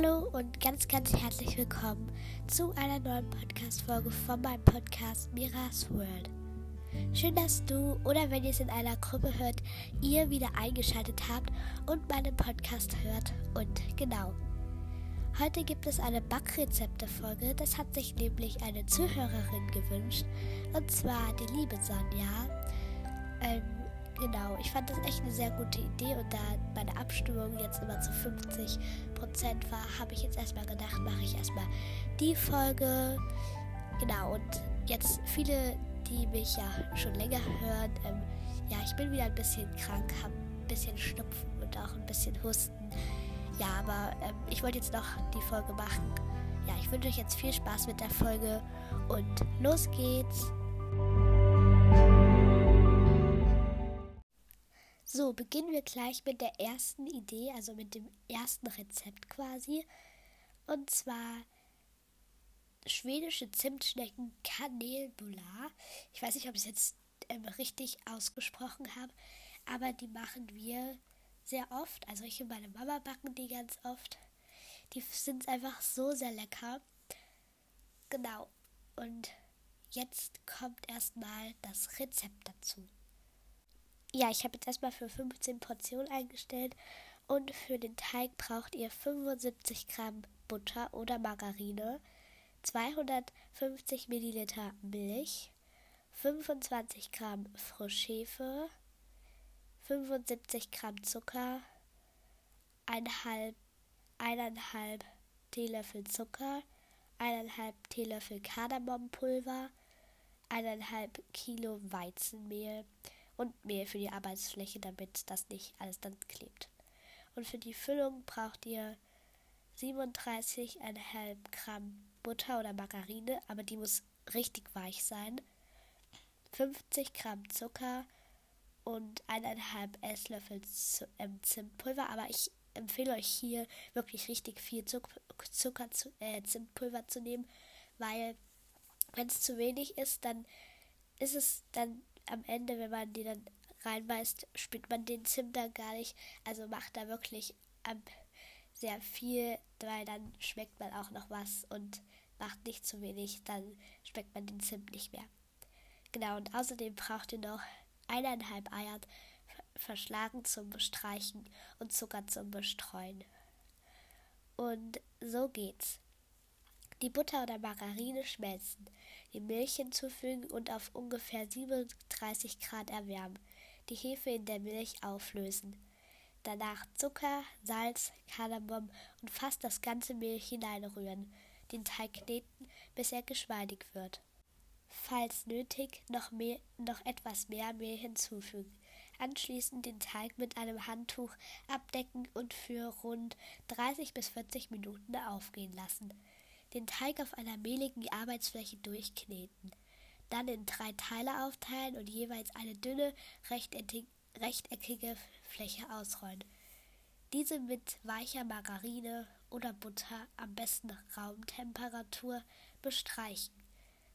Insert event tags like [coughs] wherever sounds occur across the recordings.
Hallo und ganz, ganz herzlich willkommen zu einer neuen Podcast-Folge von meinem Podcast Miras World. Schön, dass du oder wenn ihr es in einer Gruppe hört, ihr wieder eingeschaltet habt und meinen Podcast hört. Und genau, heute gibt es eine Backrezepte-Folge. Das hat sich nämlich eine Zuhörerin gewünscht. Und zwar die liebe Sonja. Ähm, Genau, ich fand das echt eine sehr gute Idee und da meine Abstimmung jetzt immer zu 50% war, habe ich jetzt erstmal gedacht, mache ich erstmal die Folge. Genau, und jetzt viele, die mich ja schon länger hören, ähm, ja, ich bin wieder ein bisschen krank, habe ein bisschen Schnupfen und auch ein bisschen Husten. Ja, aber ähm, ich wollte jetzt noch die Folge machen. Ja, ich wünsche euch jetzt viel Spaß mit der Folge und los geht's. So, beginnen wir gleich mit der ersten Idee, also mit dem ersten Rezept quasi. Und zwar schwedische Zimtschnecken Kanelbullar. Ich weiß nicht, ob ich es jetzt ähm, richtig ausgesprochen habe, aber die machen wir sehr oft. Also ich und meine Mama backen die ganz oft. Die sind einfach so sehr lecker. Genau. Und jetzt kommt erstmal das Rezept dazu. Ja, ich habe jetzt erstmal für 15 Portionen eingestellt. Und für den Teig braucht ihr 75 Gramm Butter oder Margarine, 250 Milliliter Milch, 25 Gramm Frischhefe, 75 Gramm Zucker, 1,5 eineinhalb Teelöffel Zucker, 1,5 Teelöffel Kardemompulver, 1,5 Kilo Weizenmehl, und Mehl für die Arbeitsfläche, damit das nicht alles dann klebt. Und für die Füllung braucht ihr 37,5 Gramm Butter oder Margarine, aber die muss richtig weich sein, 50 Gramm Zucker und 1,5 Esslöffel ähm, Zimtpulver, aber ich empfehle euch hier wirklich richtig viel Zucker, zu, äh, Zimtpulver zu nehmen, weil wenn es zu wenig ist, dann ist es dann am Ende, wenn man die dann reinbeißt, spürt man den Zimt dann gar nicht. Also macht da wirklich ähm, sehr viel, weil dann schmeckt man auch noch was und macht nicht zu wenig, dann schmeckt man den Zimt nicht mehr. Genau, und außerdem braucht ihr noch eineinhalb Eier verschlagen zum Bestreichen und Zucker zum Bestreuen. Und so geht's. Die Butter oder Margarine schmelzen die Milch hinzufügen und auf ungefähr 37 Grad erwärmen. Die Hefe in der Milch auflösen. Danach Zucker, Salz, Kardamom und fast das ganze Mehl hineinrühren. Den Teig kneten, bis er geschmeidig wird. Falls nötig, noch, mehr, noch etwas mehr Mehl hinzufügen. Anschließend den Teig mit einem Handtuch abdecken und für rund 30 bis 40 Minuten aufgehen lassen den Teig auf einer mehligen Arbeitsfläche durchkneten, dann in drei Teile aufteilen und jeweils eine dünne, rechteckige Fläche ausrollen. Diese mit weicher Margarine oder Butter, am besten Raumtemperatur, bestreichen.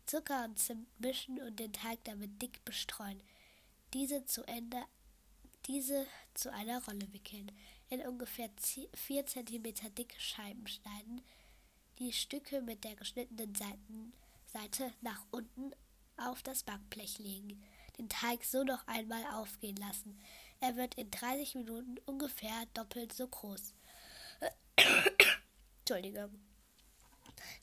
Zucker und Zimt mischen und den Teig damit dick bestreuen. Diese zu Ende diese zu einer Rolle wickeln, in ungefähr 4 cm dicke Scheiben schneiden, die Stücke mit der geschnittenen Seiten, Seite nach unten auf das Backblech legen. Den Teig so noch einmal aufgehen lassen. Er wird in 30 Minuten ungefähr doppelt so groß. [coughs] Entschuldigung.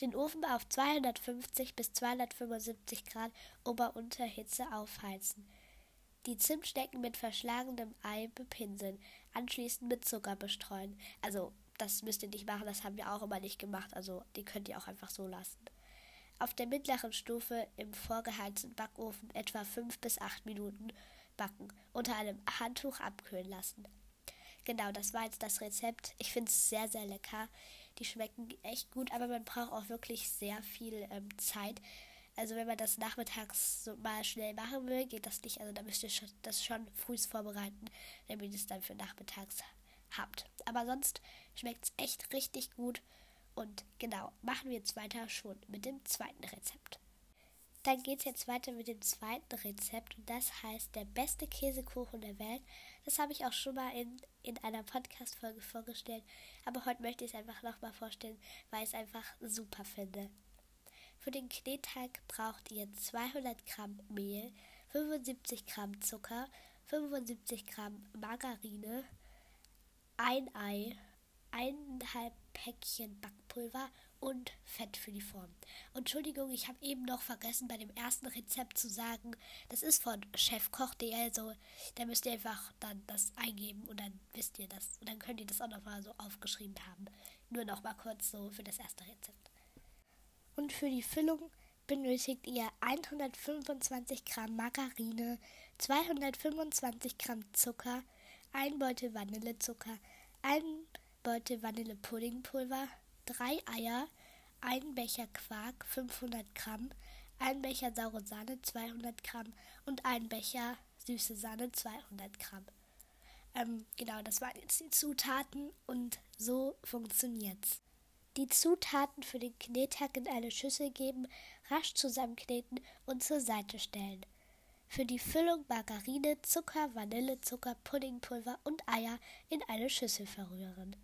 Den Ofen auf 250 bis 275 Grad Ober-Unterhitze aufheizen. Die Zimtschnecken mit verschlagenem Ei bepinseln, anschließend mit Zucker bestreuen. Also das müsst ihr nicht machen, das haben wir auch immer nicht gemacht. Also die könnt ihr auch einfach so lassen. Auf der mittleren Stufe im vorgeheizten Backofen etwa 5 bis 8 Minuten backen, unter einem Handtuch abkühlen lassen. Genau, das war jetzt das Rezept. Ich finde es sehr, sehr lecker. Die schmecken echt gut, aber man braucht auch wirklich sehr viel ähm, Zeit. Also wenn man das nachmittags so mal schnell machen will, geht das nicht. Also da müsst ihr das schon früh vorbereiten, damit es dann für nachmittags habt. Aber sonst schmeckt es echt richtig gut. Und genau, machen wir jetzt weiter schon mit dem zweiten Rezept. Dann geht es jetzt weiter mit dem zweiten Rezept und das heißt der beste Käsekuchen der Welt. Das habe ich auch schon mal in, in einer Podcast-Folge vorgestellt, aber heute möchte ich es einfach nochmal vorstellen, weil ich es einfach super finde. Für den Kneteig braucht ihr 200 Gramm Mehl, 75 Gramm Zucker, 75 Gramm Margarine, ein Ei, eineinhalb Päckchen Backpulver und Fett für die Form. Entschuldigung, ich habe eben noch vergessen, bei dem ersten Rezept zu sagen, das ist von chefkoch.de, also da müsst ihr einfach dann das eingeben und dann wisst ihr das. Und dann könnt ihr das auch nochmal so aufgeschrieben haben. Nur nochmal kurz so für das erste Rezept. Und für die Füllung benötigt ihr 125 Gramm Margarine, 225 Gramm Zucker, ein Beutel Vanillezucker, ein Beutel Vanillepuddingpulver, drei Eier, ein Becher Quark 500 Gramm, ein Becher saure Sahne 200 Gramm und ein Becher süße Sahne 200 Gramm. Ähm, genau, das waren jetzt die Zutaten und so funktioniert's. Die Zutaten für den Knethack in eine Schüssel geben, rasch zusammenkneten und zur Seite stellen. Für die Füllung Margarine, Zucker, Vanillezucker, Puddingpulver und Eier in eine Schüssel verrühren.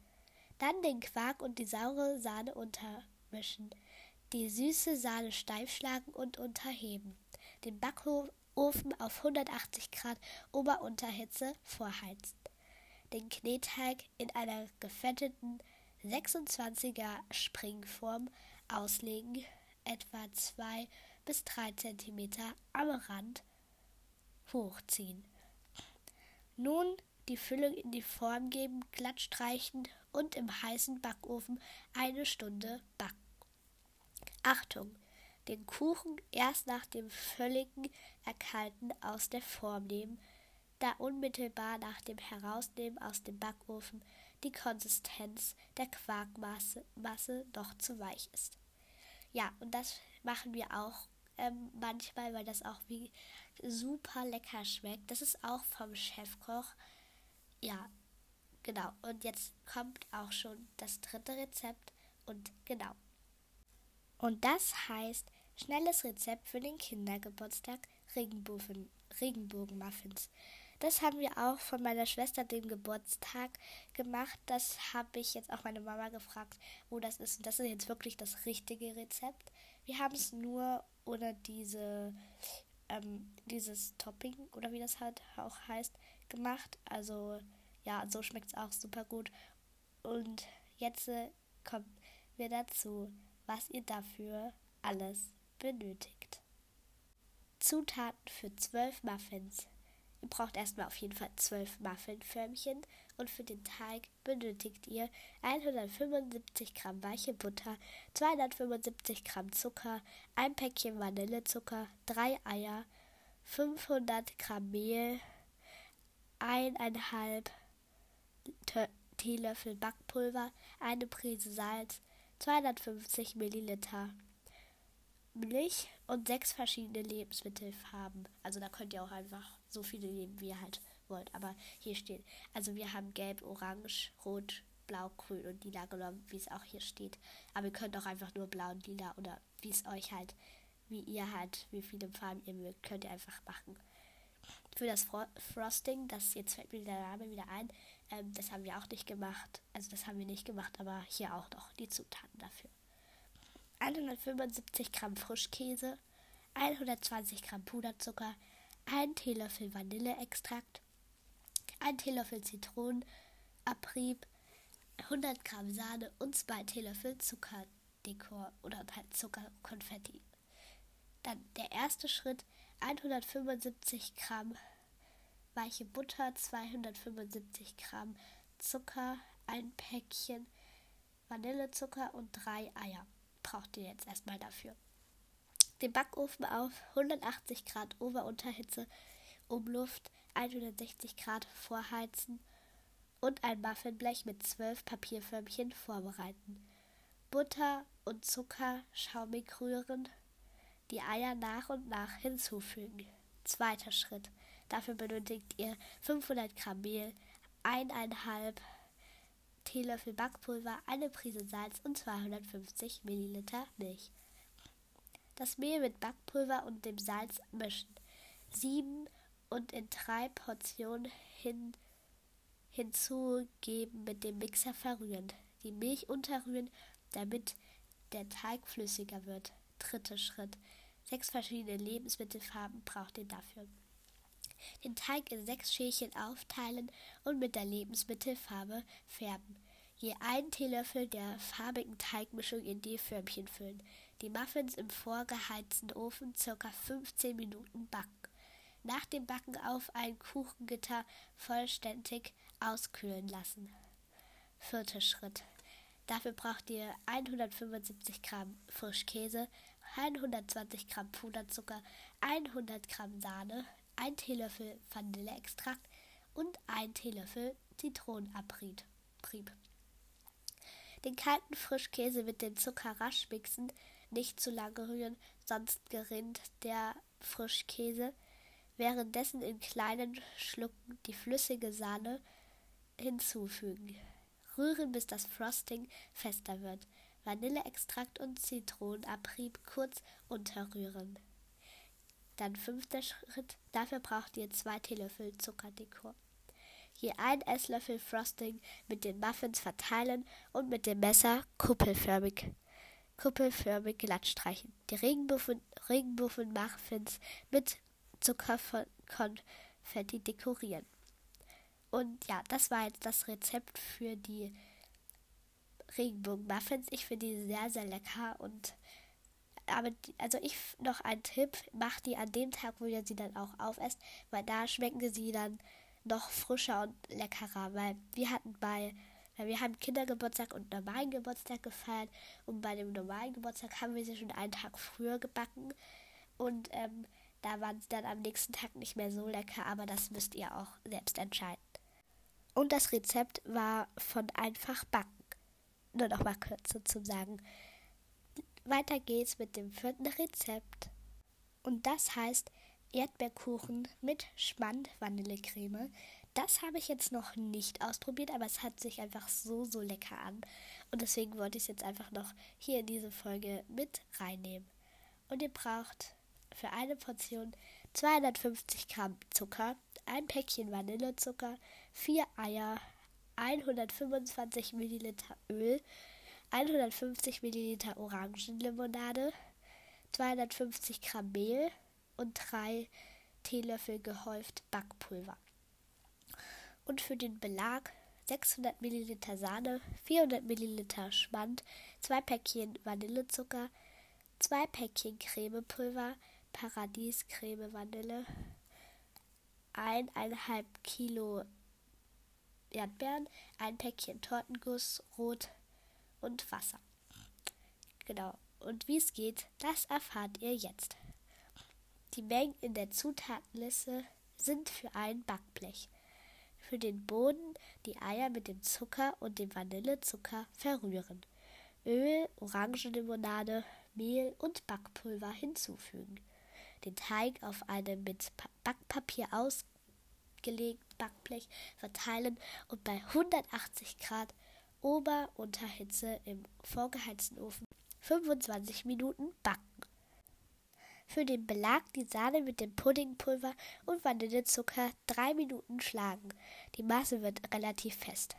Dann den Quark und die saure Sahne untermischen. Die süße Sahne steif schlagen und unterheben. Den Backofen auf 180 Grad Ober-Unterhitze vorheizen. Den Knetteig in einer gefetteten 26er Springform auslegen, etwa 2 bis 3 cm am Rand hochziehen. Nun die Füllung in die Form geben, glatt streichen und im heißen Backofen eine Stunde backen. Achtung! Den Kuchen erst nach dem völligen Erkalten aus der Form nehmen, da unmittelbar nach dem Herausnehmen aus dem Backofen die Konsistenz der Quarkmasse Masse noch zu weich ist. Ja, und das machen wir auch ähm, manchmal, weil das auch wie super lecker schmeckt. Das ist auch vom Chefkoch. Ja, genau. Und jetzt kommt auch schon das dritte Rezept und genau. Und das heißt schnelles Rezept für den Kindergeburtstag Regenbogen, Regenbogenmuffins. Das haben wir auch von meiner Schwester den Geburtstag gemacht. Das habe ich jetzt auch meine Mama gefragt, wo das ist. Und das ist jetzt wirklich das richtige Rezept. Wir haben es nur ohne diese, ähm, dieses Topping oder wie das halt auch heißt, gemacht. Also ja, so schmeckt es auch super gut. Und jetzt äh, kommen wir dazu, was ihr dafür alles benötigt. Zutaten für 12 Muffins. Ihr braucht erstmal auf jeden Fall 12 Muffinförmchen und für den Teig benötigt ihr 175 Gramm weiche Butter, 275 Gramm Zucker, ein Päckchen Vanillezucker, 3 Eier, 500 Gramm Mehl, 1,5 Teelöffel Backpulver, eine Prise Salz, 250 Milliliter Milch und sechs verschiedene Lebensmittelfarben. Also da könnt ihr auch einfach so viele nehmen, wie ihr halt wollt. Aber hier steht, also wir haben gelb, orange, rot, blau, grün und lila genommen, wie es auch hier steht. Aber ihr könnt auch einfach nur blau und lila oder wie es euch halt, wie ihr halt, wie viele Farben ihr mögt, könnt ihr einfach machen. Für das Fro Frosting, das jetzt fällt mir der Name wieder ein, ähm, das haben wir auch nicht gemacht. Also das haben wir nicht gemacht, aber hier auch noch die Zutaten dafür. 175 Gramm Frischkäse, 120 Gramm Puderzucker, 1 Teelöffel Vanilleextrakt, 1 Teelöffel Zitronenabrieb, 100 Gramm Sahne und 2 Teelöffel Zuckerdekor oder halt Zuckerkonfetti. Dann der erste Schritt, 175 Gramm weiche Butter, 275 Gramm Zucker, ein Päckchen Vanillezucker und drei Eier braucht ihr jetzt erstmal dafür. Den Backofen auf 180 Grad Ober-Unterhitze, Umluft 160 Grad vorheizen und ein Muffinblech mit 12 Papierförmchen vorbereiten. Butter und Zucker schaumig rühren, die Eier nach und nach hinzufügen. Zweiter Schritt. Dafür benötigt ihr 500 Gramm Mehl, 1,5 Teelöffel Backpulver, eine Prise Salz und 250 Milliliter Milch. Das Mehl mit Backpulver und dem Salz mischen. Sieben und in drei Portionen hin, hinzugeben, mit dem Mixer verrühren. Die Milch unterrühren, damit der Teig flüssiger wird. Dritter Schritt. Sechs verschiedene Lebensmittelfarben braucht ihr dafür. Den Teig in sechs Schälchen aufteilen und mit der Lebensmittelfarbe färben. Je einen Teelöffel der farbigen Teigmischung in die Förmchen füllen. Die Muffins im vorgeheizten Ofen ca. 15 Minuten backen. Nach dem Backen auf ein Kuchengitter vollständig auskühlen lassen. Vierter Schritt. Dafür braucht ihr 175 Gramm Frischkäse, 120 Gramm Puderzucker, 100 Gramm Sahne, 1 Teelöffel Vanilleextrakt und 1 Teelöffel Zitronenabrieb. Den kalten Frischkäse mit dem Zucker rasch mixen, nicht zu lange rühren, sonst gerinnt der Frischkäse. Währenddessen in kleinen Schlucken die flüssige Sahne hinzufügen. Rühren, bis das Frosting fester wird. Vanilleextrakt und Zitronenabrieb kurz unterrühren. Dann fünfter Schritt. Dafür braucht ihr zwei Teelöffel Zuckerdekor. Je ein Esslöffel Frosting mit den Muffins verteilen und mit dem Messer kuppelförmig, kuppelförmig glatt streichen. Die Regenbogen-Muffins mit Zuckerkonfetti dekorieren. Und ja, das war jetzt das Rezept für die Regenbogen-Muffins. Ich finde die sehr, sehr lecker und aber die, also ich noch ein Tipp, macht die an dem Tag, wo ihr sie dann auch aufesst, weil da schmecken sie dann noch frischer und leckerer, weil wir hatten bei weil wir haben Kindergeburtstag und normalen Geburtstag gefeiert und bei dem normalen Geburtstag haben wir sie schon einen Tag früher gebacken und ähm, da waren sie dann am nächsten Tag nicht mehr so lecker, aber das müsst ihr auch selbst entscheiden. Und das Rezept war von einfach backen. Nur noch mal kurz zu sagen. Weiter geht's mit dem vierten Rezept. Und das heißt Erdbeerkuchen mit Schmand-Vanillecreme. Das habe ich jetzt noch nicht ausprobiert, aber es hat sich einfach so, so lecker an. Und deswegen wollte ich es jetzt einfach noch hier in diese Folge mit reinnehmen. Und ihr braucht für eine Portion 250 Gramm Zucker, ein Päckchen Vanillezucker, 4 Eier, 125 Milliliter Öl, 150 Milliliter Orangenlimonade, 250 Gramm Mehl und 3 Teelöffel gehäuft Backpulver. Und für den Belag 600 Milliliter Sahne, 400 Milliliter Schmand, 2 Päckchen Vanillezucker, 2 Päckchen Cremepulver, Paradiescreme Vanille, eineinhalb Kilo Erdbeeren, ein Päckchen Tortenguss, Rot und Wasser. Genau. Und wie es geht, das erfahrt ihr jetzt. Die Mengen in der Zutatenliste sind für ein Backblech. Für den Boden die Eier mit dem Zucker und dem Vanillezucker verrühren. Öl, Orangenlimonade, Mehl und Backpulver hinzufügen den Teig auf einem mit Backpapier ausgelegten Backblech verteilen und bei 180 Grad Ober-Unterhitze im vorgeheizten Ofen 25 Minuten backen. Für den Belag die Sahne mit dem Puddingpulver und Vanillezucker 3 Minuten schlagen. Die Masse wird relativ fest.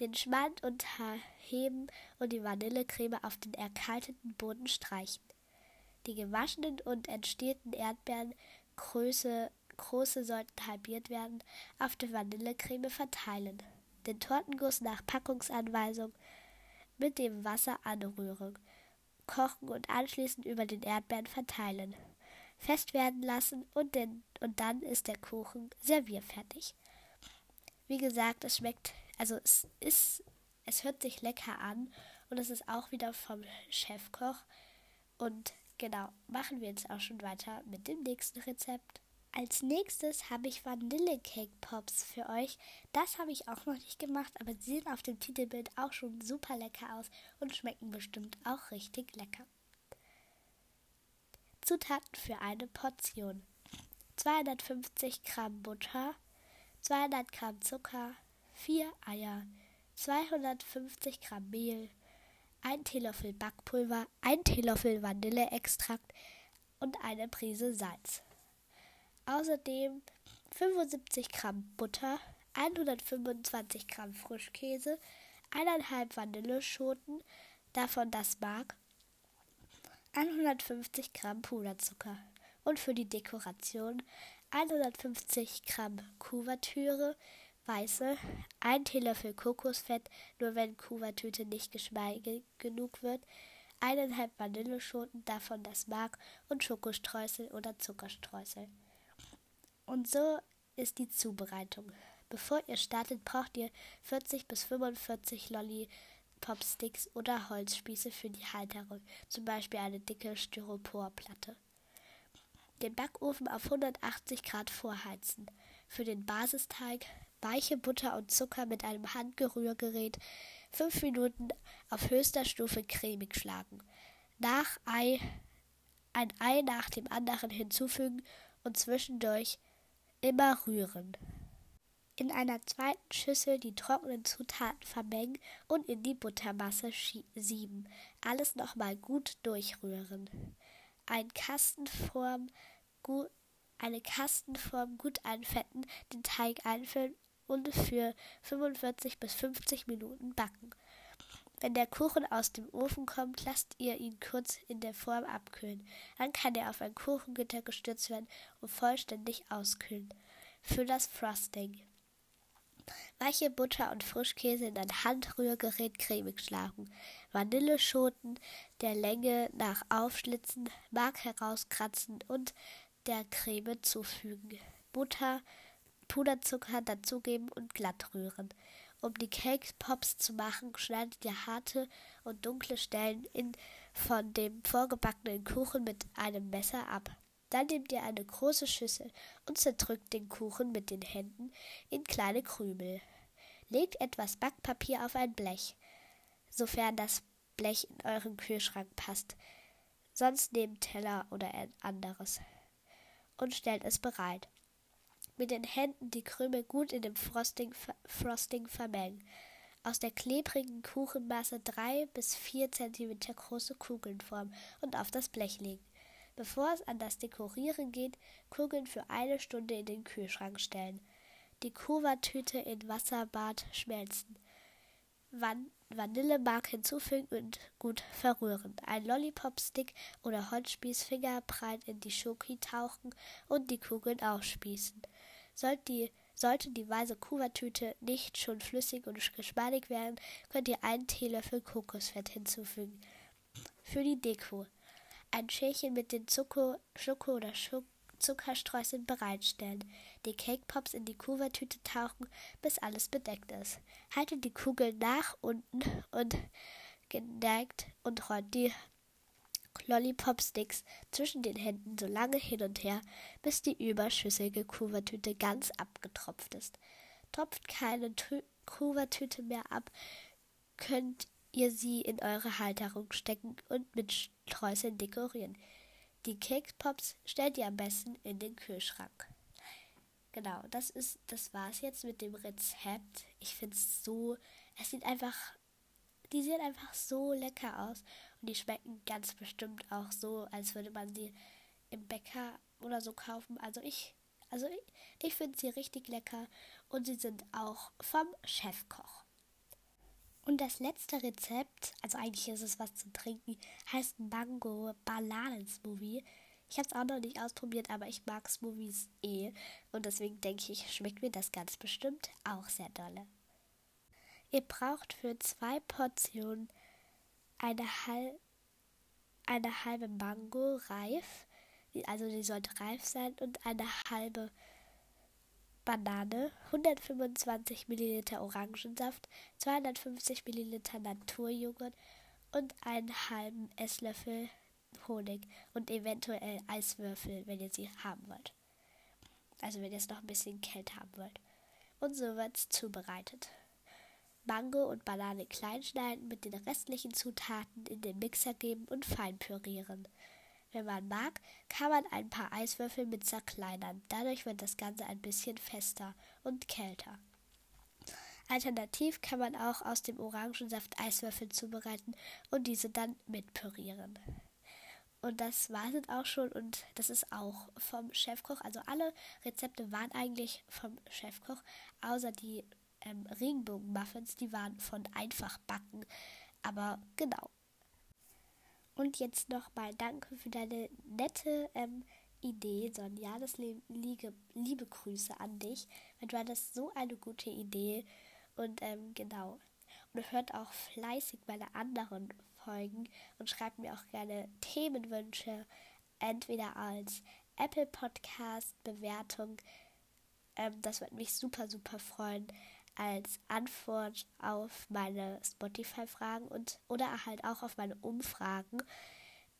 Den Schmand unterheben und die Vanillecreme auf den erkalteten Boden streichen die gewaschenen und entstehenden Erdbeeren, Größe, große sollten halbiert werden, auf der Vanillecreme verteilen. Den Tortenguss nach Packungsanweisung mit dem Wasser anrühren, kochen und anschließend über den Erdbeeren verteilen. Fest werden lassen und, den, und dann ist der Kuchen servierfertig. Wie gesagt, es schmeckt, also es ist, es hört sich lecker an und es ist auch wieder vom Chefkoch und Genau, machen wir jetzt auch schon weiter mit dem nächsten Rezept. Als nächstes habe ich Vanillecake Pops für euch. Das habe ich auch noch nicht gemacht, aber sie sehen auf dem Titelbild auch schon super lecker aus und schmecken bestimmt auch richtig lecker. Zutaten für eine Portion: 250 Gramm Butter, 200 Gramm Zucker, 4 Eier, 250 Gramm Mehl, ein Teelöffel Backpulver, ein Teelöffel Vanilleextrakt und eine Prise Salz. Außerdem 75 Gramm Butter, 125 Gramm Frischkäse, 1,5 Vanilleschoten, davon das Mark, 150 Gramm Puderzucker und für die Dekoration 150 Gramm Kuvertüre, weiße, 1 Teelöffel Kokosfett, nur wenn Kuvertüte nicht geschmeidig genug wird, 1,5 Vanilleschoten, davon das Mark und Schokostreusel oder Zuckerstreusel. Und so ist die Zubereitung. Bevor ihr startet, braucht ihr 40 bis 45 Lollipop-Sticks oder Holzspieße für die Halterung, zum Beispiel eine dicke Styroporplatte. Den Backofen auf 180 Grad vorheizen. Für den Basisteig weiche Butter und Zucker mit einem Handgerührgerät 5 Minuten auf höchster Stufe cremig schlagen. Nach Ei ein Ei nach dem anderen hinzufügen und zwischendurch immer rühren. In einer zweiten Schüssel die trockenen Zutaten vermengen und in die Buttermasse sieben. Alles nochmal gut durchrühren. Ein Kastenform gut, eine Kastenform gut einfetten, den Teig einfüllen und für 45 bis 50 Minuten backen. Wenn der Kuchen aus dem Ofen kommt, lasst ihr ihn kurz in der Form abkühlen. Dann kann er auf ein Kuchengitter gestürzt werden und vollständig auskühlen. Für das Frosting. Weiche Butter und Frischkäse in ein Handrührgerät cremig schlagen. Vanilleschoten der Länge nach aufschlitzen, Mark herauskratzen und der Creme zufügen. Butter, Puderzucker dazugeben und glatt rühren. Um die Cake Pops zu machen, schneidet ihr harte und dunkle Stellen in, von dem vorgebackenen Kuchen mit einem Messer ab. Dann nehmt ihr eine große Schüssel und zerdrückt den Kuchen mit den Händen in kleine Krümel. Legt etwas Backpapier auf ein Blech, sofern das Blech in euren Kühlschrank passt. Sonst nehmt Teller oder ein anderes und stellt es bereit. Mit den Händen die Krümel gut in dem Frosting, Frosting vermengen. Aus der klebrigen Kuchenmasse drei bis vier Zentimeter große Kugeln formen und auf das Blech legen. Bevor es an das Dekorieren geht, Kugeln für eine Stunde in den Kühlschrank stellen. Die Kuvertüte in Wasserbad schmelzen. Van Vanillemark hinzufügen und gut verrühren. Ein Lollipop-Stick oder Holzspießfinger breit in die Schoki tauchen und die Kugeln aufspießen. Sollte die, sollte die weiße Kuvertüte nicht schon flüssig und geschmeidig werden, könnt ihr einen Teelöffel Kokosfett hinzufügen. Für die Deko ein Schälchen mit den Zucker, Schoko oder Schoko Zuckerstreuseln bereitstellen, die Cake Pops in die Kuvertüte tauchen, bis alles bedeckt ist. Haltet die Kugel nach unten und geneigt und rollt die Lollipop Sticks zwischen den Händen so lange hin und her, bis die überschüssige Kuvertüte ganz abgetropft ist. Tropft keine Kuvertüte mehr ab, könnt ihr sie in eure Halterung stecken und mit Streuseln dekorieren. Die Kekspops stellt ihr am besten in den Kühlschrank. Genau, das ist, das war's jetzt mit dem Rezept. Ich finde es so, es sieht einfach, die sehen einfach so lecker aus und die schmecken ganz bestimmt auch so, als würde man sie im Bäcker oder so kaufen. Also ich, also ich, ich finde sie richtig lecker und sie sind auch vom Chefkoch. Und das letzte Rezept, also eigentlich ist es was zu trinken, heißt Mango Bananen-Smoothie. Ich habe es auch noch nicht ausprobiert, aber ich mag Smoothies eh. Und deswegen denke ich, schmeckt mir das ganz bestimmt auch sehr dolle. Ihr braucht für zwei Portionen eine, halb, eine halbe Mango reif, also die sollte reif sein, und eine halbe Banane, 125 ml Orangensaft, 250 ml Naturjoghurt und einen halben Esslöffel Honig und eventuell Eiswürfel, wenn ihr sie haben wollt. Also wenn ihr es noch ein bisschen kälter haben wollt. Und so wird es zubereitet. Mango und Banane klein schneiden, mit den restlichen Zutaten in den Mixer geben und fein pürieren. Wenn man mag, kann man ein paar Eiswürfel mit zerkleinern. Dadurch wird das Ganze ein bisschen fester und kälter. Alternativ kann man auch aus dem Orangensaft Eiswürfel zubereiten und diese dann mitpürieren. Und das war es auch schon und das ist auch vom Chefkoch. Also alle Rezepte waren eigentlich vom Chefkoch, außer die ähm, Regenbogen-Muffins, die waren von einfach backen. Aber genau. Und jetzt nochmal danke für deine nette ähm, Idee, Sonja. Das liebe, liebe Grüße an dich. Weil du hattest so eine gute Idee. Und ähm, genau. Und hört auch fleißig meine anderen Folgen und schreibt mir auch gerne Themenwünsche, entweder als Apple Podcast Bewertung. Ähm, das würde mich super, super freuen als Antwort auf meine Spotify-Fragen und oder halt auch auf meine Umfragen.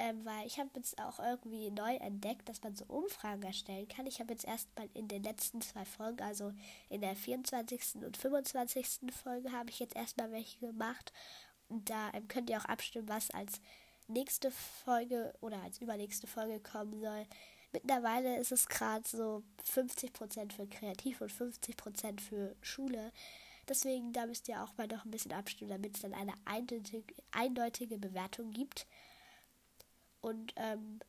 Ähm, weil ich habe jetzt auch irgendwie neu entdeckt, dass man so Umfragen erstellen kann. Ich habe jetzt erst mal in den letzten zwei Folgen, also in der 24. und 25. Folge, habe ich jetzt erstmal welche gemacht. Und da ähm, könnt ihr auch abstimmen, was als nächste Folge oder als übernächste Folge kommen soll. Mittlerweile ist es gerade so 50% für Kreativ und 50% für Schule. Deswegen, da müsst ihr auch mal noch ein bisschen abstimmen, damit es dann eine eindeutige, Bewertung gibt. Und ähm,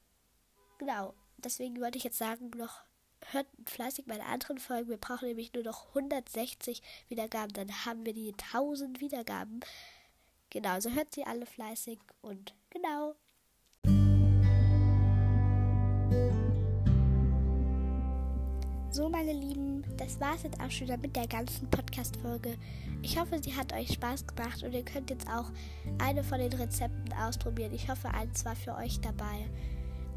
genau, deswegen wollte ich jetzt sagen, noch hört fleißig meine anderen Folgen. Wir brauchen nämlich nur noch 160 Wiedergaben, dann haben wir die 1000 Wiedergaben. Genau, also hört sie alle fleißig und genau. So, meine Lieben, das war es jetzt auch schon mit der ganzen Podcast-Folge. Ich hoffe, sie hat euch Spaß gemacht und ihr könnt jetzt auch eine von den Rezepten ausprobieren. Ich hoffe, eins war für euch dabei.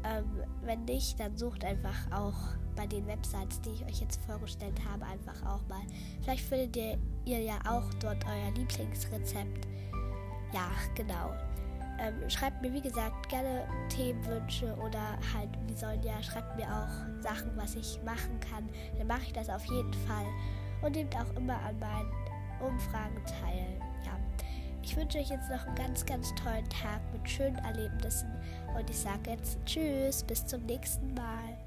Ähm, wenn nicht, dann sucht einfach auch bei den Websites, die ich euch jetzt vorgestellt habe, einfach auch mal. Vielleicht findet ihr, ihr ja auch dort euer Lieblingsrezept. Ja, genau. Ähm, schreibt mir, wie gesagt, gerne Themenwünsche oder halt, wie sollen ja, schreibt mir auch Sachen, was ich machen kann. Dann mache ich das auf jeden Fall. Und nehmt auch immer an meinen Umfragen teil. Ja. Ich wünsche euch jetzt noch einen ganz, ganz tollen Tag mit schönen Erlebnissen. Und ich sage jetzt Tschüss, bis zum nächsten Mal.